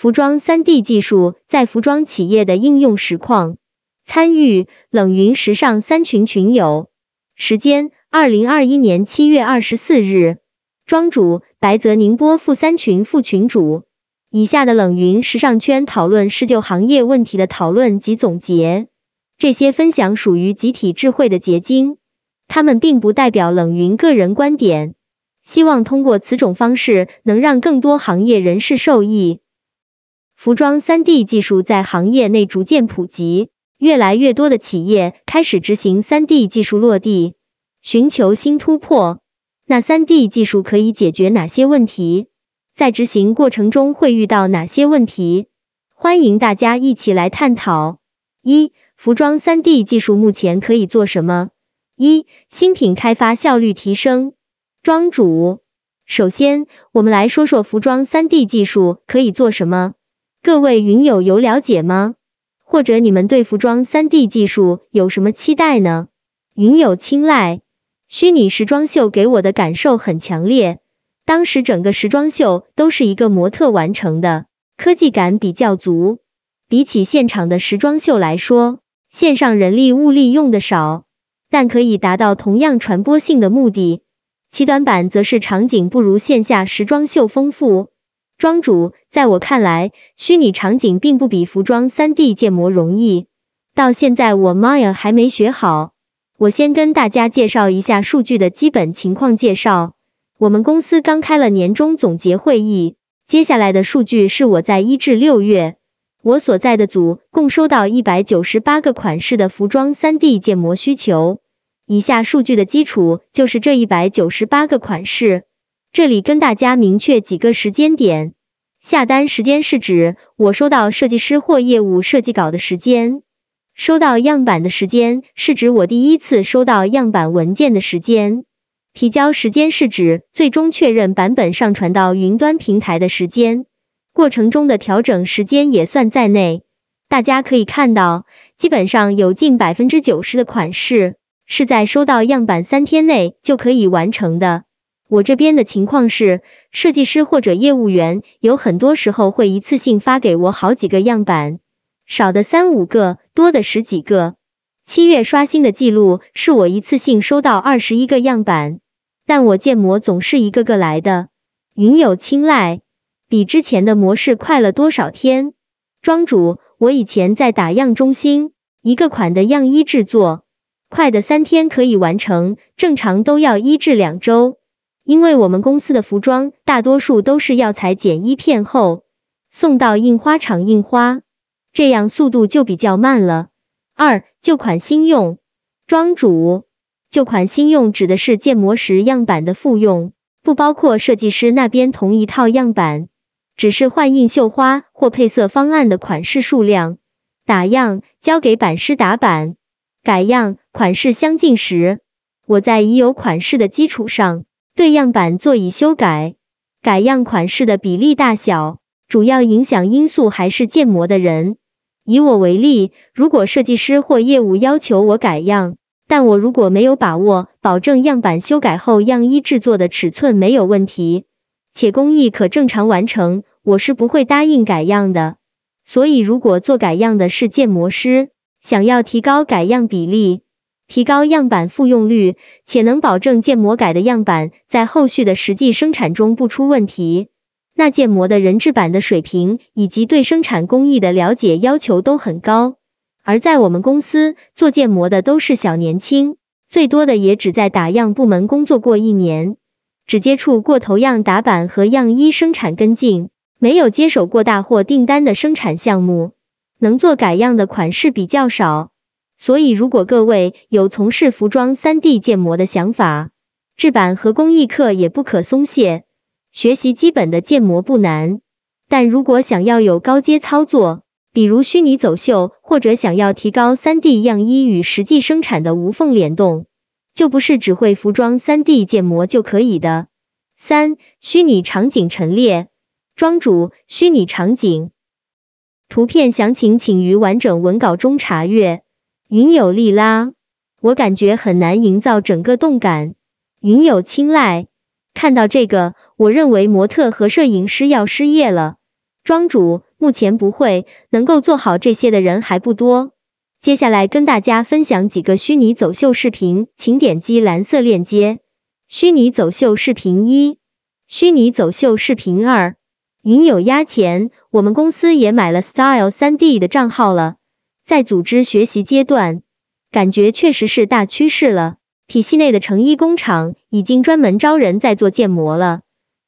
服装 3D 技术在服装企业的应用实况。参与冷云时尚三群群友。时间：二零二一年七月二十四日。庄主：白泽宁波副三群副群主。以下的冷云时尚圈讨论是就行业问题的讨论及总结，这些分享属于集体智慧的结晶，他们并不代表冷云个人观点。希望通过此种方式能让更多行业人士受益。服装 3D 技术在行业内逐渐普及，越来越多的企业开始执行 3D 技术落地，寻求新突破。那 3D 技术可以解决哪些问题？在执行过程中会遇到哪些问题？欢迎大家一起来探讨。一、服装 3D 技术目前可以做什么？一、新品开发效率提升。庄主，首先我们来说说服装 3D 技术可以做什么。各位云友有了解吗？或者你们对服装 3D 技术有什么期待呢？云友青睐，虚拟时装秀给我的感受很强烈。当时整个时装秀都是一个模特完成的，科技感比较足。比起现场的时装秀来说，线上人力物力用的少，但可以达到同样传播性的目的。其短板则是场景不如线下时装秀丰富。庄主，在我看来，虚拟场景并不比服装 3D 建模容易。到现在我 Maya 还没学好。我先跟大家介绍一下数据的基本情况介绍。我们公司刚开了年终总结会议，接下来的数据是我在一至六月，我所在的组共收到一百九十八个款式的服装三 D 建模需求。以下数据的基础就是这一百九十八个款式。这里跟大家明确几个时间点，下单时间是指我收到设计师或业务设计稿的时间，收到样板的时间是指我第一次收到样板文件的时间。提交时间是指最终确认版本上传到云端平台的时间，过程中的调整时间也算在内。大家可以看到，基本上有近百分之九十的款式是在收到样板三天内就可以完成的。我这边的情况是，设计师或者业务员有很多时候会一次性发给我好几个样板，少的三五个，多的十几个。七月刷新的记录是我一次性收到二十一个样板，但我建模总是一个个来的。云友青睐，比之前的模式快了多少天？庄主，我以前在打样中心，一个款的样衣制作，快的三天可以完成，正常都要一至两周。因为我们公司的服装大多数都是药材剪一片后送到印花厂印花，这样速度就比较慢了。二旧款新用，庄主，旧款新用指的是建模时样板的复用，不包括设计师那边同一套样板，只是换印绣花或配色方案的款式数量。打样交给版师打版，改样款式相近时，我在已有款式的基础上对样板做以修改。改样款式的比例大小，主要影响因素还是建模的人。以我为例，如果设计师或业务要求我改样，但我如果没有把握保证样板修改后样衣制作的尺寸没有问题，且工艺可正常完成，我是不会答应改样的。所以，如果做改样的是建模师，想要提高改样比例，提高样板复用率，且能保证建模改的样板在后续的实际生产中不出问题。那建模的人质版的水平以及对生产工艺的了解要求都很高，而在我们公司做建模的都是小年轻，最多的也只在打样部门工作过一年，只接触过头样打板和样衣生产跟进，没有接手过大货订单的生产项目，能做改样的款式比较少。所以如果各位有从事服装 3D 建模的想法，制版和工艺课也不可松懈。学习基本的建模不难，但如果想要有高阶操作，比如虚拟走秀，或者想要提高 3D 样衣与实际生产的无缝联动，就不是只会服装 3D 建模就可以的。三、虚拟场景陈列，庄主，虚拟场景图片详情请于完整文稿中查阅。云有利拉，我感觉很难营造整个动感。云有青睐。看到这个，我认为模特和摄影师要失业了。庄主，目前不会，能够做好这些的人还不多。接下来跟大家分享几个虚拟走秀视频，请点击蓝色链接。虚拟走秀视频一，虚拟走秀视频二，云有压钱，我们公司也买了 Style 三 D 的账号了，在组织学习阶段，感觉确实是大趋势了。体系内的成衣工厂已经专门招人在做建模了。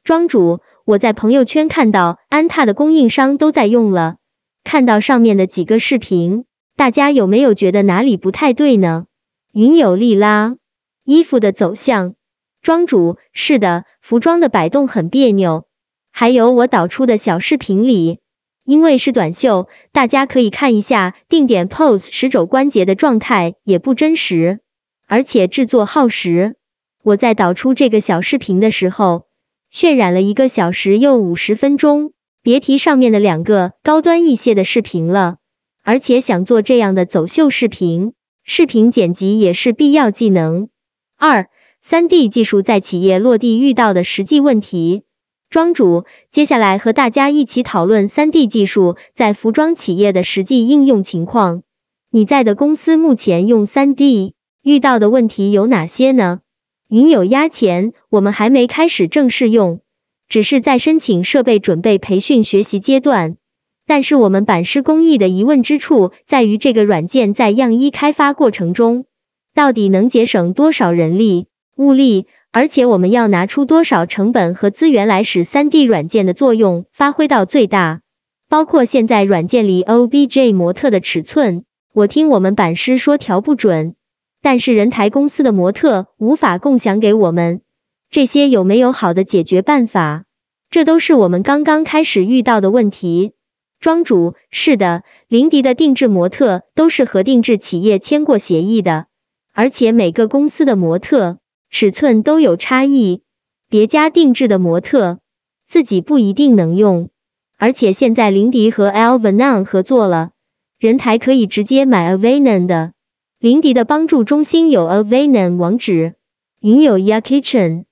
庄主，我在朋友圈看到安踏的供应商都在用了，看到上面的几个视频。大家有没有觉得哪里不太对呢？云有利拉，衣服的走向，庄主是的，服装的摆动很别扭。还有我导出的小视频里，因为是短袖，大家可以看一下定点 pose 时肘关节的状态也不真实，而且制作耗时。我在导出这个小视频的时候，渲染了一个小时又五十分钟，别提上面的两个高端一些的视频了。而且想做这样的走秀视频，视频剪辑也是必要技能。二、三 D 技术在企业落地遇到的实际问题。庄主，接下来和大家一起讨论三 D 技术在服装企业的实际应用情况。你在的公司目前用三 D 遇到的问题有哪些呢？云有压钱，我们还没开始正式用，只是在申请设备准备培训学习阶段。但是我们版师工艺的疑问之处在于，这个软件在样衣开发过程中，到底能节省多少人力物力？而且我们要拿出多少成本和资源来使三 D 软件的作用发挥到最大？包括现在软件里 OBJ 模特的尺寸，我听我们版师说调不准，但是人台公司的模特无法共享给我们，这些有没有好的解决办法？这都是我们刚刚开始遇到的问题。庄主，是的，林迪的定制模特都是和定制企业签过协议的，而且每个公司的模特尺寸都有差异，别家定制的模特自己不一定能用，而且现在林迪和 Alvanon 合作了，人台可以直接买 Avanon 的，林迪的帮助中心有 Avanon 网址，云有 Ya Kitchen，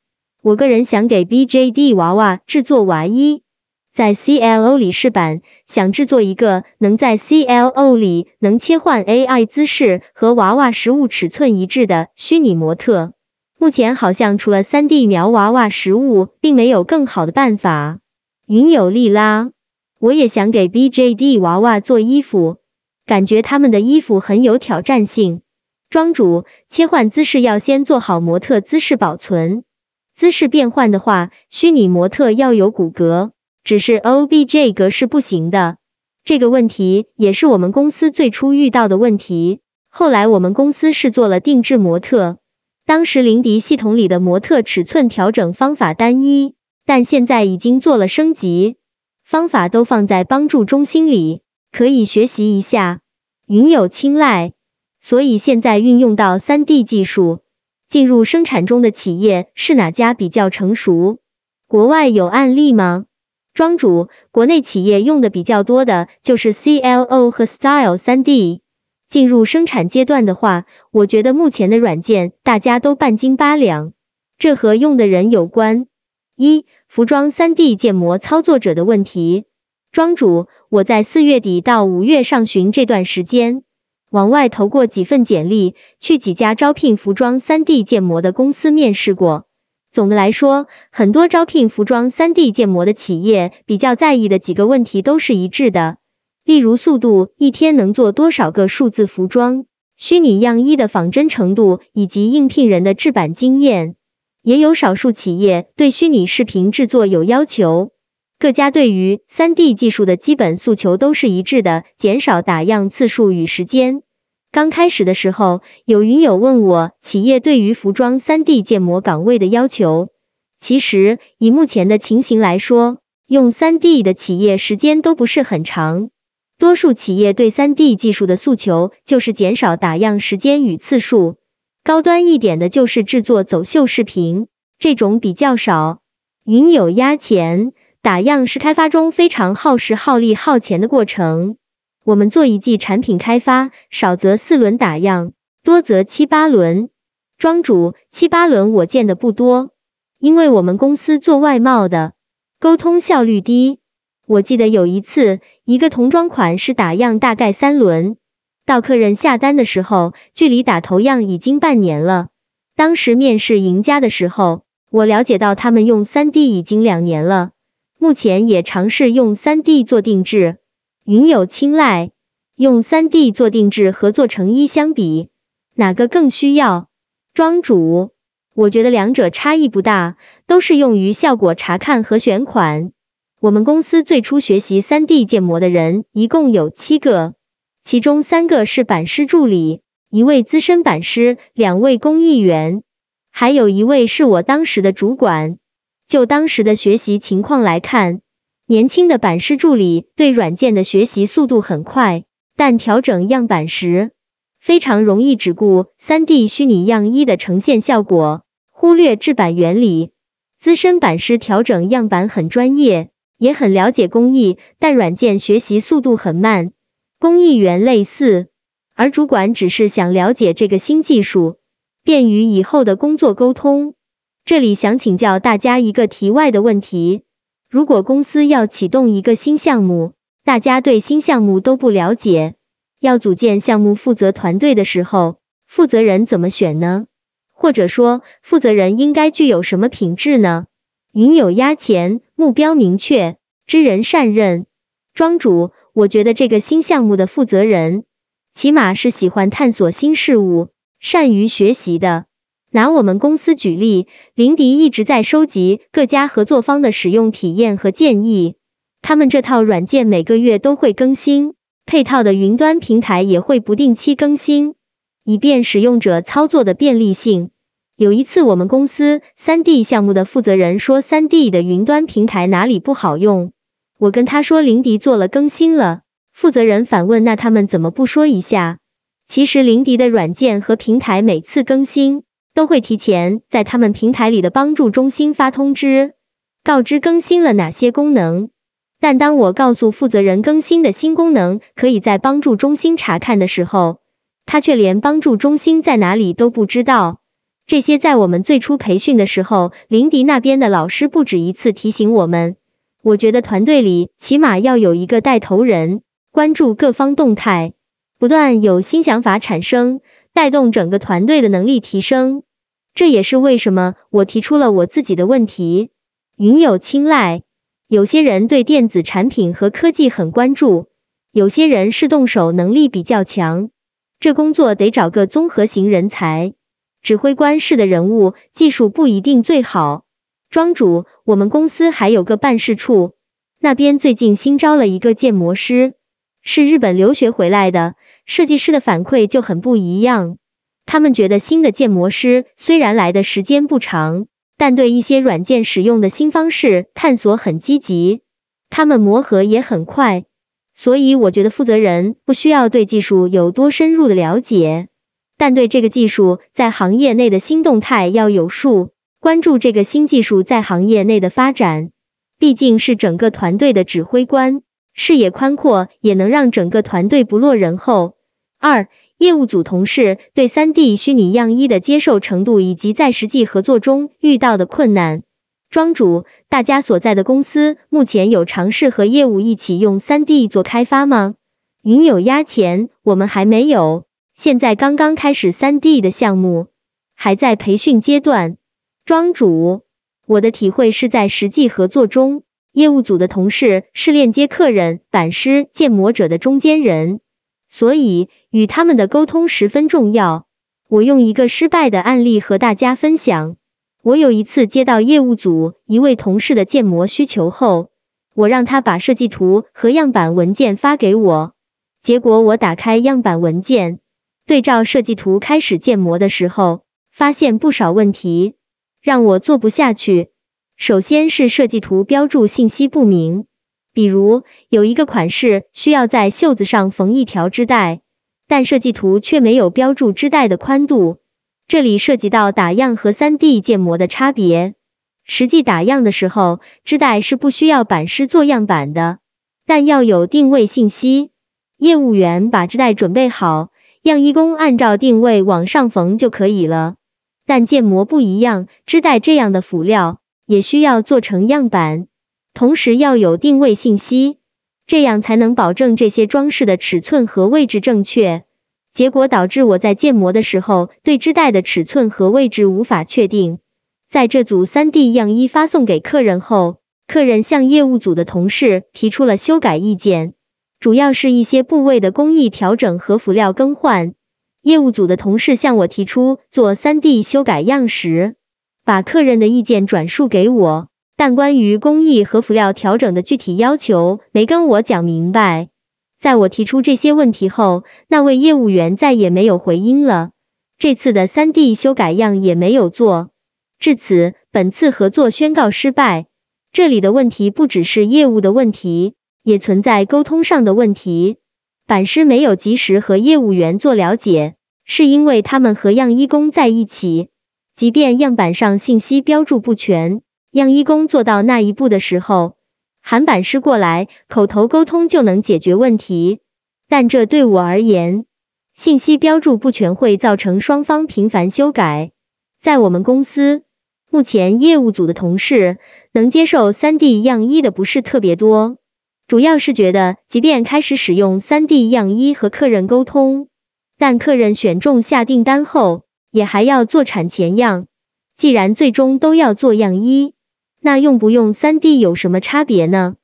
我个人想给 BJD 娃娃制作娃衣。在 CLO 里试版，想制作一个能在 CLO 里能切换 AI 姿势和娃娃实物尺寸一致的虚拟模特。目前好像除了 3D 描娃娃实物，并没有更好的办法。云有利拉，我也想给 BJD 娃娃做衣服，感觉他们的衣服很有挑战性。庄主，切换姿势要先做好模特姿势保存，姿势变换的话，虚拟模特要有骨骼。只是 OBJ 格式不行的，这个问题也是我们公司最初遇到的问题。后来我们公司是做了定制模特，当时林迪系统里的模特尺寸调整方法单一，但现在已经做了升级，方法都放在帮助中心里，可以学习一下。云有青睐，所以现在运用到 3D 技术，进入生产中的企业是哪家比较成熟？国外有案例吗？庄主，国内企业用的比较多的就是 CLO 和 Style 3D。进入生产阶段的话，我觉得目前的软件大家都半斤八两，这和用的人有关。一、服装 3D 建模操作者的问题。庄主，我在四月底到五月上旬这段时间，往外投过几份简历，去几家招聘服装 3D 建模的公司面试过。总的来说，很多招聘服装 3D 建模的企业比较在意的几个问题都是一致的，例如速度，一天能做多少个数字服装，虚拟样衣的仿真程度，以及应聘人的制版经验。也有少数企业对虚拟视频制作有要求。各家对于 3D 技术的基本诉求都是一致的，减少打样次数与时间。刚开始的时候，有云友问我企业对于服装 3D 建模岗位的要求。其实以目前的情形来说，用 3D 的企业时间都不是很长。多数企业对 3D 技术的诉求就是减少打样时间与次数。高端一点的就是制作走秀视频，这种比较少。云友压钱，打样是开发中非常耗时、耗力、耗钱的过程。我们做一季产品开发，少则四轮打样，多则七八轮。庄主，七八轮我见的不多，因为我们公司做外贸的，沟通效率低。我记得有一次，一个童装款式打样大概三轮，到客人下单的时候，距离打头样已经半年了。当时面试赢家的时候，我了解到他们用三 D 已经两年了，目前也尝试用三 D 做定制。云友青睐，用三 D 做定制和做成衣相比，哪个更需要？庄主，我觉得两者差异不大，都是用于效果查看和选款。我们公司最初学习三 D 建模的人一共有七个，其中三个是版师助理。一位资深版师，两位工艺员，还有一位是我当时的主管。就当时的学习情况来看，年轻的版师助理对软件的学习速度很快，但调整样板时非常容易只顾 3D 虚拟样衣的呈现效果，忽略制版原理。资深版师调整样板很专业，也很了解工艺，但软件学习速度很慢。工艺员类似。而主管只是想了解这个新技术，便于以后的工作沟通。这里想请教大家一个题外的问题：如果公司要启动一个新项目，大家对新项目都不了解，要组建项目负责团队的时候，负责人怎么选呢？或者说，负责人应该具有什么品质呢？云有压钱，目标明确，知人善任。庄主，我觉得这个新项目的负责人。起码是喜欢探索新事物、善于学习的。拿我们公司举例，林迪一直在收集各家合作方的使用体验和建议。他们这套软件每个月都会更新，配套的云端平台也会不定期更新，以便使用者操作的便利性。有一次，我们公司三 D 项目的负责人说，三 D 的云端平台哪里不好用？我跟他说，林迪做了更新了。负责人反问：“那他们怎么不说一下？”其实林迪的软件和平台每次更新都会提前在他们平台里的帮助中心发通知，告知更新了哪些功能。但当我告诉负责人更新的新功能可以在帮助中心查看的时候，他却连帮助中心在哪里都不知道。这些在我们最初培训的时候，林迪那边的老师不止一次提醒我们。我觉得团队里起码要有一个带头人。关注各方动态，不断有新想法产生，带动整个团队的能力提升。这也是为什么我提出了我自己的问题。云友青睐，有些人对电子产品和科技很关注，有些人是动手能力比较强。这工作得找个综合型人才，指挥官式的人物，技术不一定最好。庄主，我们公司还有个办事处，那边最近新招了一个建模师。是日本留学回来的设计师的反馈就很不一样，他们觉得新的建模师虽然来的时间不长，但对一些软件使用的新方式探索很积极，他们磨合也很快，所以我觉得负责人不需要对技术有多深入的了解，但对这个技术在行业内的新动态要有数，关注这个新技术在行业内的发展，毕竟是整个团队的指挥官。视野宽阔也能让整个团队不落人后。二、业务组同事对三 D 虚拟样衣的接受程度以及在实际合作中遇到的困难。庄主，大家所在的公司目前有尝试和业务一起用三 D 做开发吗？云有压钱，我们还没有，现在刚刚开始三 D 的项目，还在培训阶段。庄主，我的体会是在实际合作中。业务组的同事是链接客人、版师、建模者的中间人，所以与他们的沟通十分重要。我用一个失败的案例和大家分享。我有一次接到业务组一位同事的建模需求后，我让他把设计图和样板文件发给我。结果我打开样板文件，对照设计图开始建模的时候，发现不少问题，让我做不下去。首先是设计图标注信息不明，比如有一个款式需要在袖子上缝一条织带，但设计图却没有标注织带的宽度，这里涉及到打样和 3D 建模的差别。实际打样的时候，织带是不需要版师做样板的，但要有定位信息，业务员把织带准备好，样衣工按照定位往上缝就可以了。但建模不一样，织带这样的辅料。也需要做成样板。同时要有定位信息，这样才能保证这些装饰的尺寸和位置正确。结果导致我在建模的时候，对织带的尺寸和位置无法确定。在这组 3D 样衣发送给客人后，客人向业务组的同事提出了修改意见，主要是一些部位的工艺调整和辅料更换。业务组的同事向我提出做 3D 修改样时，把客人的意见转述给我，但关于工艺和辅料调整的具体要求没跟我讲明白。在我提出这些问题后，那位业务员再也没有回音了。这次的 3D 修改样也没有做。至此，本次合作宣告失败。这里的问题不只是业务的问题，也存在沟通上的问题。版师没有及时和业务员做了解，是因为他们和样衣工在一起。即便样板上信息标注不全，样衣工做到那一步的时候。韩版师过来，口头沟通就能解决问题，但这对我而言，信息标注不全会造成双方频繁修改。在我们公司，目前业务组的同事能接受 3D 样衣的不是特别多，主要是觉得，即便开始使用 3D 样衣和客人沟通，但客人选中下订单后，也还要做产前样。既然最终都要做样衣。那用不用 3D 有什么差别呢？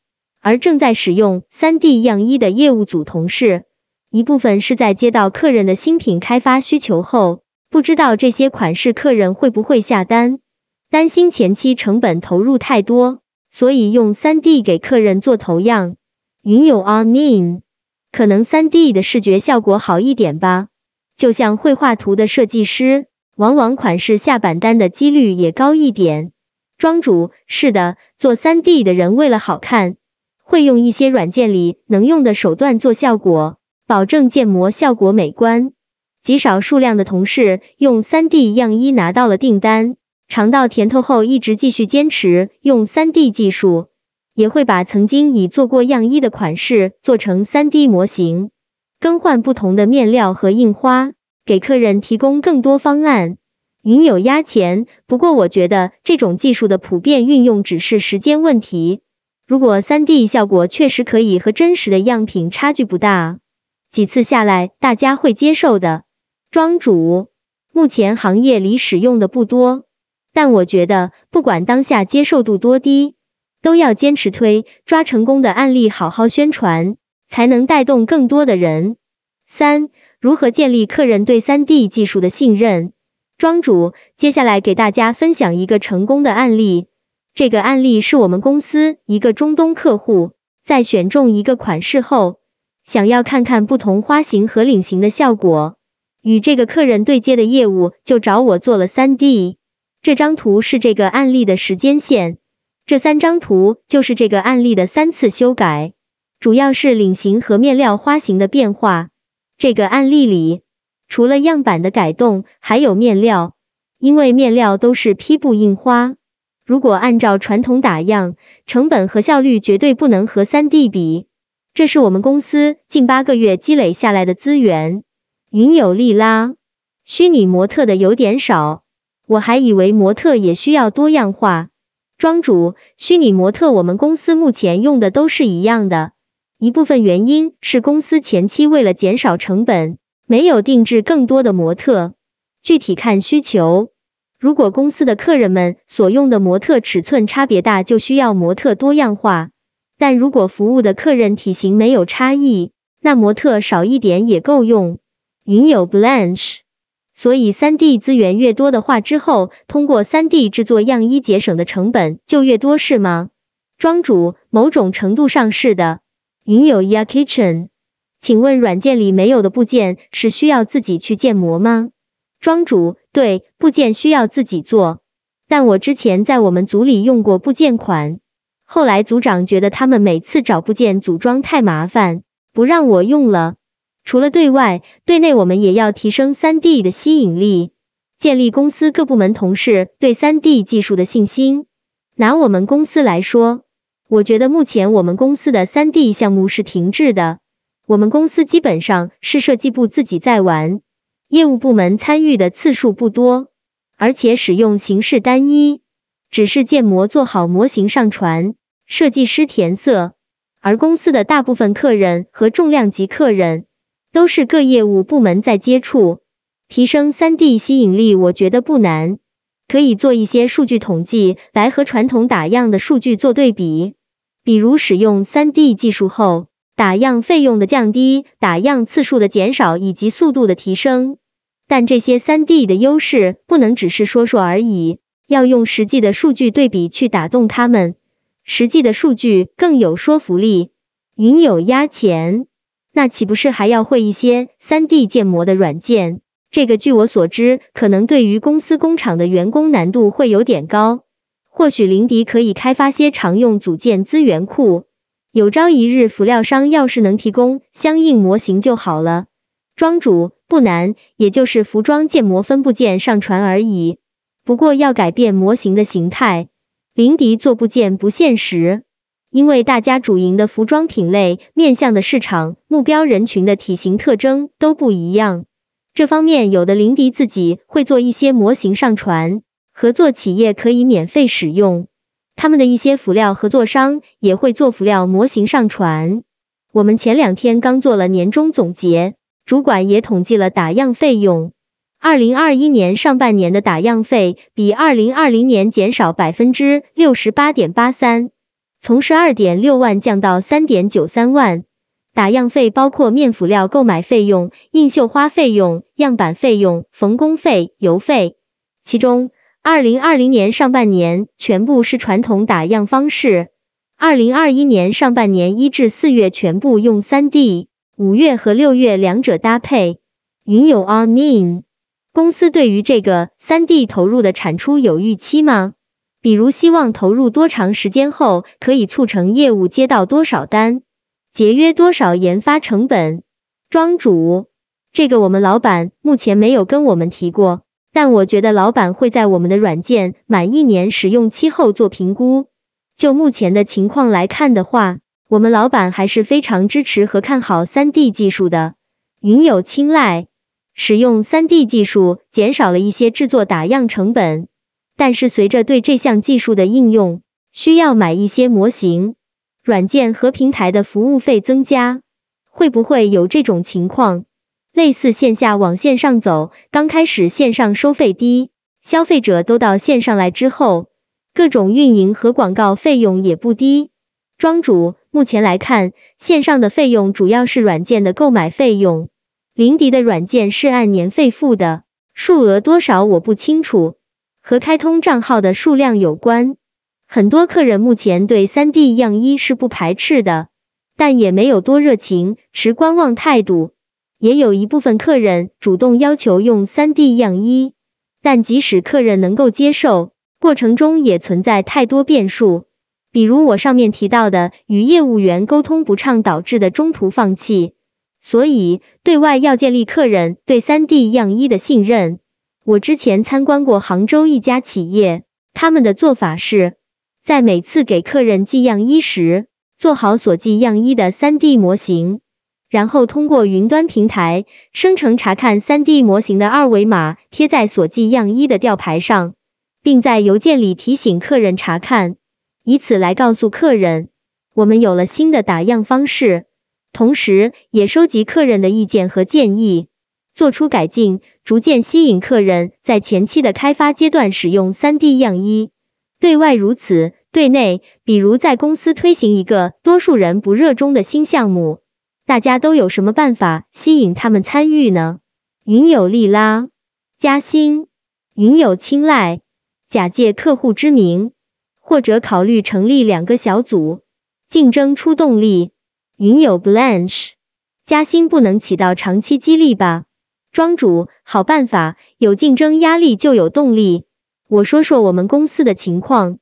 而正在使用 3D 样衣的业务组同事，一部分是在接到客人的新品开发需求后，不知道这些款式客人会不会下单，担心前期成本投入太多，所以用 3D 给客人做头样。云友 I mean，可能 3D 的视觉效果好一点吧，就像绘画图的设计师，往往款式下板单的几率也高一点。庄主是的，做 3D 的人为了好看，会用一些软件里能用的手段做效果，保证建模效果美观。极少数量的同事用 3D 样衣拿到了订单，尝到甜头后一直继续坚持用 3D 技术，也会把曾经已做过样衣的款式做成 3D 模型，更换不同的面料和印花，给客人提供更多方案。云有压钱，不过我觉得这种技术的普遍运用只是时间问题。如果 3D 效果确实可以和真实的样品差距不大，几次下来大家会接受的。庄主，目前行业里使用的不多，但我觉得不管当下接受度多低，都要坚持推，抓成功的案例好好宣传，才能带动更多的人。三，如何建立客人对 3D 技术的信任？庄主，接下来给大家分享一个成功的案例。这个案例是我们公司一个中东客户，在选中一个款式后，想要看看不同花型和领型的效果，与这个客人对接的业务就找我做了 3D。这张图是这个案例的时间线，这三张图就是这个案例的三次修改，主要是领型和面料花型的变化。这个案例里。除了样板的改动，还有面料，因为面料都是坯布印花，如果按照传统打样，成本和效率绝对不能和 3D 比。这是我们公司近八个月积累下来的资源。云有利拉，虚拟模特的有点少，我还以为模特也需要多样化。庄主，虚拟模特我们公司目前用的都是一样的，一部分原因是公司前期为了减少成本。没有定制更多的模特，具体看需求。如果公司的客人们所用的模特尺寸差别大，就需要模特多样化。但如果服务的客人体型没有差异，那模特少一点也够用。云有 Blanche，所以 3D 资源越多的话，之后通过 3D 制作样衣节省的成本就越多，是吗？庄主，某种程度上是的。云有 Ya Kitchen。请问软件里没有的部件是需要自己去建模吗？庄主，对，部件需要自己做，但我之前在我们组里用过部件款，后来组长觉得他们每次找部件组装太麻烦，不让我用了。除了对外，对内我们也要提升 3D 的吸引力，建立公司各部门同事对 3D 技术的信心。拿我们公司来说，我觉得目前我们公司的 3D 项目是停滞的。我们公司基本上是设计部自己在玩，业务部门参与的次数不多，而且使用形式单一，只是建模做好模型上传，设计师填色，而公司的大部分客人和重量级客人都是各业务部门在接触。提升三 D 吸引力，我觉得不难，可以做一些数据统计来和传统打样的数据做对比，比如使用三 D 技术后，打样费用的降低、打样次数的减少以及速度的提升。但这些三 D 的优势不能只是说说而已，要用实际的数据对比去打动他们，实际的数据更有说服力。云有压钱，那岂不是还要会一些三 D 建模的软件？这个据我所知，可能对于公司工厂的员工难度会有点高。或许林迪可以开发些常用组件资源库，有朝一日辅料商要是能提供相应模型就好了。庄主不难，也就是服装建模分部件上传而已。不过要改变模型的形态，林迪做部件不现实，因为大家主营的服装品类、面向的市场、目标人群的体型特征都不一样。这方面有的林迪自己会做一些模型上传，合作企业可以免费使用。他们的一些辅料合作商也会做辅料模型上传。我们前两天刚做了年终总结，主管也统计了打样费用。二零二一年上半年的打样费比二零二零年减少百分之六十八点八三，从十二点六万降到三点九三万。打样费包括面辅料购买费用、印绣花费用、样板费用、缝工费、邮费。其中，二零二零年上半年全部是传统打样方式，二零二一年上半年一至四月全部用三 D，五月和六月两者搭配。云友 a mean，公司对于这个三 D 投入的产出有预期吗？比如希望投入多长时间后可以促成业务接到多少单？节约多少研发成本？庄主，这个我们老板目前没有跟我们提过，但我觉得老板会在我们的软件满一年使用期后做评估。就目前的情况来看的话，我们老板还是非常支持和看好三 D 技术的。云友青睐使用三 D 技术，减少了一些制作打样成本，但是随着对这项技术的应用，需要买一些模型。软件和平台的服务费增加，会不会有这种情况？类似线下往线上走，刚开始线上收费低，消费者都到线上来之后，各种运营和广告费用也不低。庄主，目前来看，线上的费用主要是软件的购买费用，林迪的软件是按年费付的，数额多少我不清楚，和开通账号的数量有关。很多客人目前对三 D 样衣是不排斥的，但也没有多热情，持观望态度。也有一部分客人主动要求用三 D 样衣，但即使客人能够接受，过程中也存在太多变数，比如我上面提到的与业务员沟通不畅导致的中途放弃。所以对外要建立客人对三 D 样衣的信任。我之前参观过杭州一家企业，他们的做法是。在每次给客人寄样衣时，做好所寄样衣的 3D 模型，然后通过云端平台生成查看 3D 模型的二维码，贴在所寄样衣的吊牌上，并在邮件里提醒客人查看，以此来告诉客人我们有了新的打样方式，同时也收集客人的意见和建议，做出改进，逐渐吸引客人在前期的开发阶段使用 3D 样衣。对外如此，对内，比如在公司推行一个多数人不热衷的新项目，大家都有什么办法吸引他们参与呢？云有利拉加薪，云有青睐，假借客户之名，或者考虑成立两个小组，竞争出动力。云有 Blanche，加薪不能起到长期激励吧？庄主，好办法，有竞争压力就有动力。我说说我们公司的情况，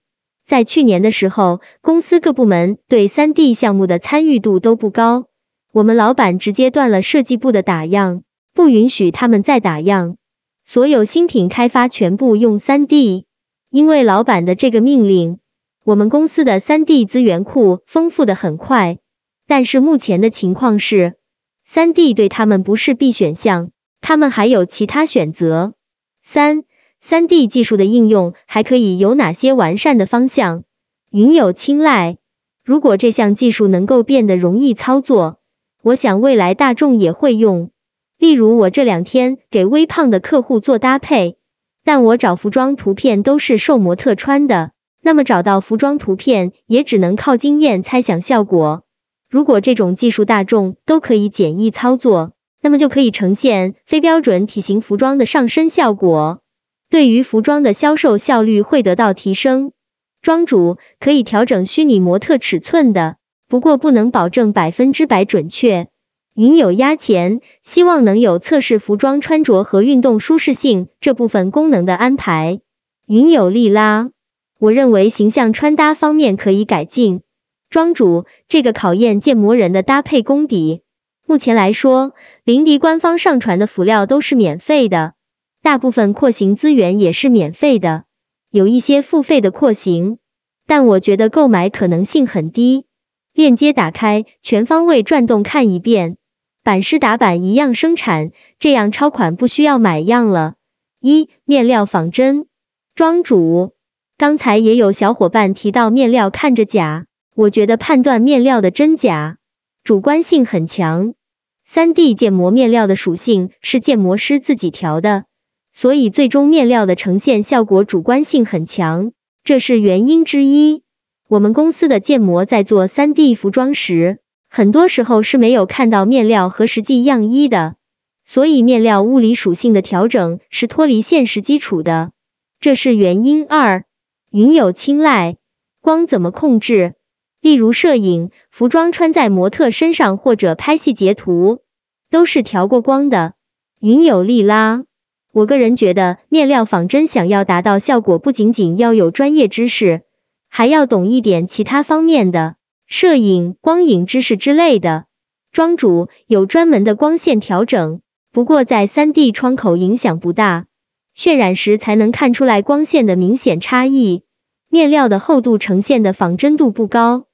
在去年的时候，公司各部门对三 D 项目的参与度都不高，我们老板直接断了设计部的打样，不允许他们再打样，所有新品开发全部用三 D。因为老板的这个命令，我们公司的三 D 资源库丰富的很快，但是目前的情况是，三 D 对他们不是必选项，他们还有其他选择。三三 D 技术的应用还可以有哪些完善的方向？云有青睐，如果这项技术能够变得容易操作，我想未来大众也会用。例如我这两天给微胖的客户做搭配，但我找服装图片都是瘦模特穿的，那么找到服装图片也只能靠经验猜想效果。如果这种技术大众都可以简易操作，那么就可以呈现非标准体型服装的上身效果，对于服装的销售效率会得到提升。庄主可以调整虚拟模特尺寸的，不过不能保证百分之百准确。云有压钱，希望能有测试服装穿着和运动舒适性这部分功能的安排。云有利拉，我认为形象穿搭方面可以改进。庄主，这个考验建模人的搭配功底。目前来说，林迪官方上传的辅料都是免费的，大部分廓形资源也是免费的，有一些付费的廓形，但我觉得购买可能性很低。链接打开，全方位转动看一遍。版师打版一样生产，这样超款不需要买样了。一面料仿真，庄主，刚才也有小伙伴提到面料看着假，我觉得判断面料的真假主观性很强。三 D 建模面料的属性是建模师自己调的，所以最终面料的呈现效果主观性很强，这是原因之一。我们公司的建模在做三 D 服装时。很多时候是没有看到面料和实际样衣的，所以面料物理属性的调整是脱离现实基础的，这是原因二。云有青睐，光怎么控制？例如摄影，服装穿在模特身上或者拍细节图，都是调过光的。云有利拉，我个人觉得面料仿真想要达到效果，不仅仅要有专业知识，还要懂一点其他方面的。摄影、光影知识之类的，庄主有专门的光线调整，不过在三 D 窗口影响不大，渲染时才能看出来光线的明显差异。面料的厚度呈现的仿真度不高，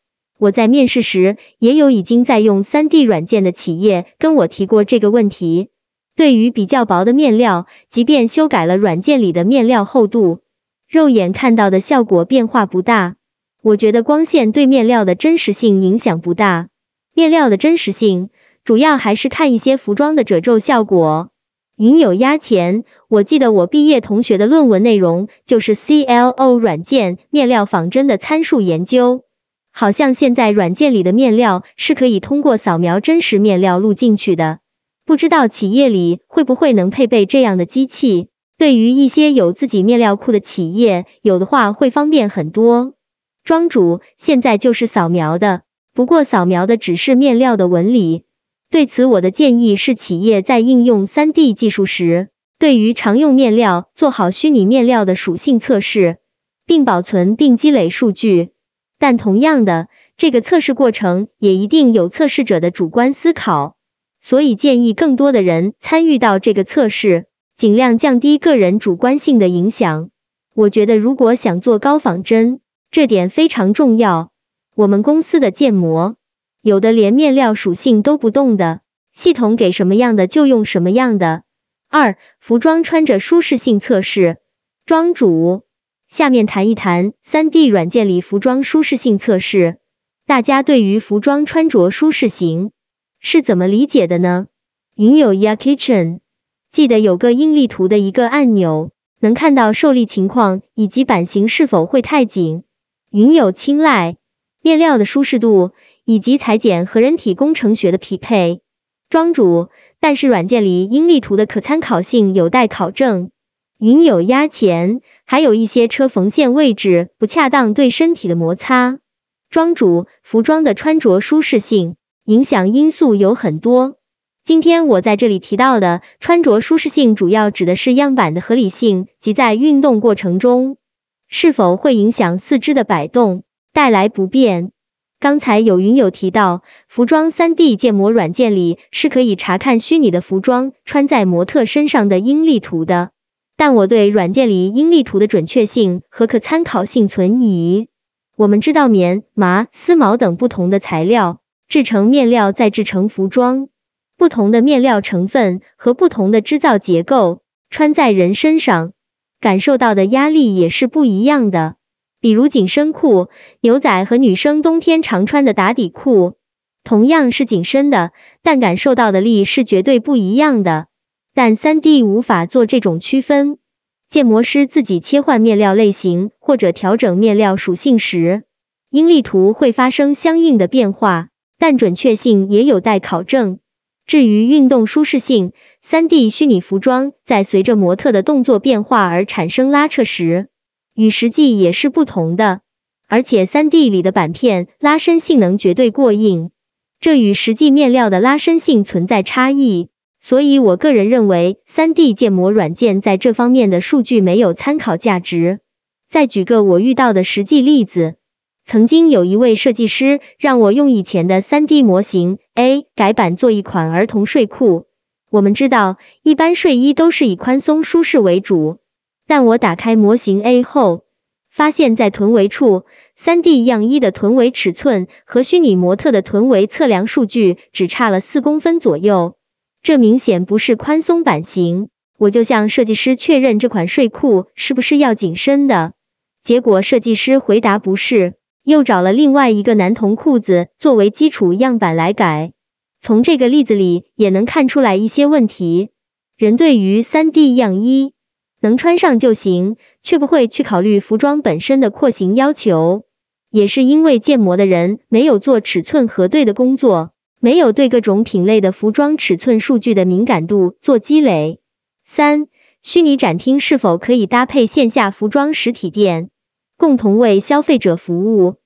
我在面试时也有已经在用三 D 软件的企业跟我提过这个问题。对于比较薄的面料，即便修改了软件里的面料厚度，肉眼看到的效果变化不大。我觉得光线对面料的真实性影响不大，面料的真实性主要还是看一些服装的褶皱效果。云有压钱，我记得我毕业同学的论文内容就是 CLO 软件面料仿真的参数研究，好像现在软件里的面料是可以通过扫描真实面料录进去的，不知道企业里会不会能配备这样的机器？对于一些有自己面料库的企业，有的话会方便很多。庄主现在就是扫描的，不过扫描的只是面料的纹理。对此，我的建议是，企业在应用 3D 技术时，对于常用面料做好虚拟面料的属性测试，并保存并积累数据。但同样的，这个测试过程也一定有测试者的主观思考，所以建议更多的人参与到这个测试，尽量降低个人主观性的影响。我觉得，如果想做高仿真，这点非常重要。我们公司的建模，有的连面料属性都不动的，系统给什么样的就用什么样的。二、服装穿着舒适性测试。庄主，下面谈一谈三 D 软件里服装舒适性测试。大家对于服装穿着舒适型是怎么理解的呢？云有 Ya Kitchen，记得有个应力图的一个按钮，能看到受力情况以及版型是否会太紧。云有青睐，面料的舒适度以及裁剪和人体工程学的匹配。庄主，但是软件里应力图的可参考性有待考证。云有压钱，还有一些车缝线位置不恰当对身体的摩擦。庄主，服装的穿着舒适性影响因素有很多。今天我在这里提到的穿着舒适性，主要指的是样板的合理性及在运动过程中。是否会影响四肢的摆动，带来不便？刚才有云友提到，服装三 D 建模软件里是可以查看虚拟的服装穿在模特身上的应力图的，但我对软件里应力图的准确性和可参考性存疑。我们知道棉、麻、丝毛等不同的材料制成面料，再制成服装，不同的面料成分和不同的织造结构穿在人身上。感受到的压力也是不一样的。比如紧身裤、牛仔和女生冬天常穿的打底裤，同样是紧身的，但感受到的力是绝对不一样的。但三 D 无法做这种区分。建模师自己切换面料类型或者调整面料属性时，应力图会发生相应的变化，但准确性也有待考证。至于运动舒适性，三 D 虚拟服装在随着模特的动作变化而产生拉扯时，与实际也是不同的。而且三 D 里的板片拉伸性能绝对过硬，这与实际面料的拉伸性存在差异。所以，我个人认为，三 D 建模软件在这方面的数据没有参考价值。再举个我遇到的实际例子，曾经有一位设计师让我用以前的三 D 模型 A 改版做一款儿童睡裤。我们知道，一般睡衣都是以宽松舒适为主，但我打开模型 A 后，发现，在臀围处，三 D 样衣的臀围尺寸和虚拟模特的臀围测量数据只差了四公分左右。这明显不是宽松版型，我就向设计师确认这款睡裤是不是要紧身的，结果设计师回答不是，又找了另外一个男童裤子作为基础样板来改。从这个例子里也能看出来一些问题，人对于三 D 样衣能穿上就行，却不会去考虑服装本身的廓形要求，也是因为建模的人没有做尺寸核对的工作。没有对各种品类的服装尺寸数据的敏感度做积累。三、虚拟展厅是否可以搭配线下服装实体店，共同为消费者服务？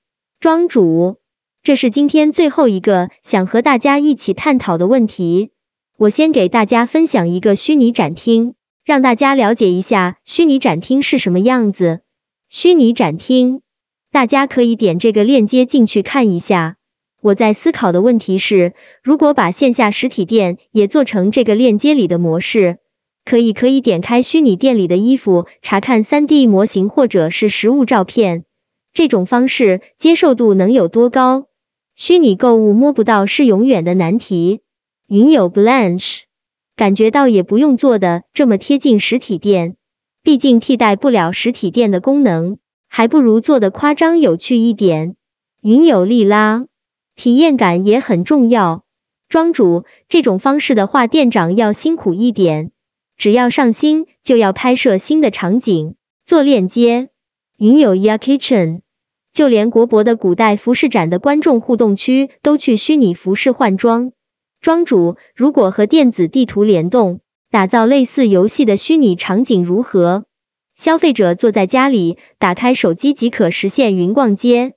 庄主，这是今天最后一个想和大家一起探讨的问题。我先给大家分享一个虚拟展厅，让大家了解一下虚拟展厅是什么样子。虚拟展厅，大家可以点这个链接进去看一下。我在思考的问题是，如果把线下实体店也做成这个链接里的模式，可以可以点开虚拟店里的衣服，查看 3D 模型或者是实物照片，这种方式接受度能有多高？虚拟购物摸不到是永远的难题。云友 Blanche 感觉到也不用做的这么贴近实体店，毕竟替代不了实体店的功能，还不如做的夸张有趣一点。云友利拉。体验感也很重要，庄主这种方式的话，店长要辛苦一点，只要上新就要拍摄新的场景，做链接。云友 Ya Kitchen，就连国博的古代服饰展的观众互动区都去虚拟服饰换装。庄主，如果和电子地图联动，打造类似游戏的虚拟场景如何？消费者坐在家里，打开手机即可实现云逛街。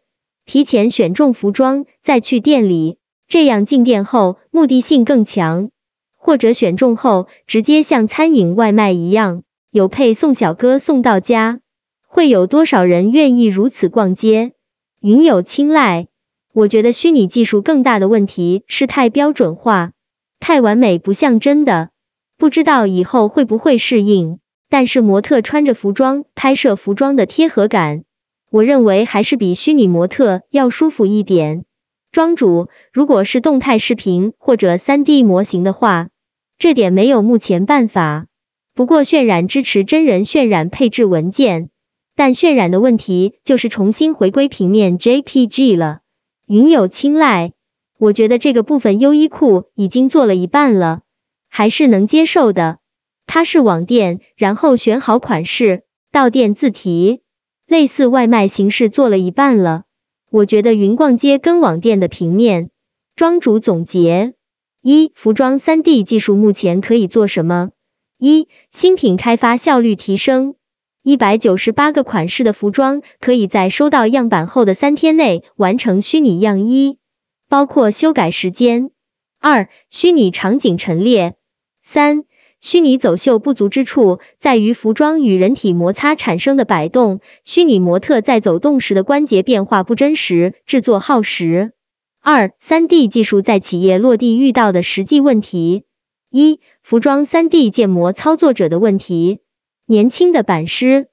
提前选中服装再去店里，这样进店后目的性更强。或者选中后直接像餐饮外卖一样，有配送小哥送到家，会有多少人愿意如此逛街？云友青睐。我觉得虚拟技术更大的问题是太标准化，太完美不像真的，不知道以后会不会适应。但是模特穿着服装拍摄服装的贴合感。我认为还是比虚拟模特要舒服一点。庄主，如果是动态视频或者三 D 模型的话，这点没有目前办法。不过渲染支持真人渲染配置文件，但渲染的问题就是重新回归平面 JPG 了。云友青睐，我觉得这个部分优衣库已经做了一半了，还是能接受的。它是网店，然后选好款式，到店自提。类似外卖形式做了一半了，我觉得云逛街跟网店的平面。庄主总结：一、服装三 D 技术目前可以做什么？一、新品开发效率提升。一百九十八个款式的服装可以在收到样板后的三天内完成虚拟样衣，包括修改时间。二、虚拟场景陈列。三。虚拟走秀不足之处在于服装与人体摩擦产生的摆动，虚拟模特在走动时的关节变化不真实，制作耗时。二、三 D 技术在企业落地遇到的实际问题：一、服装三 D 建模操作者的问题。年轻的版师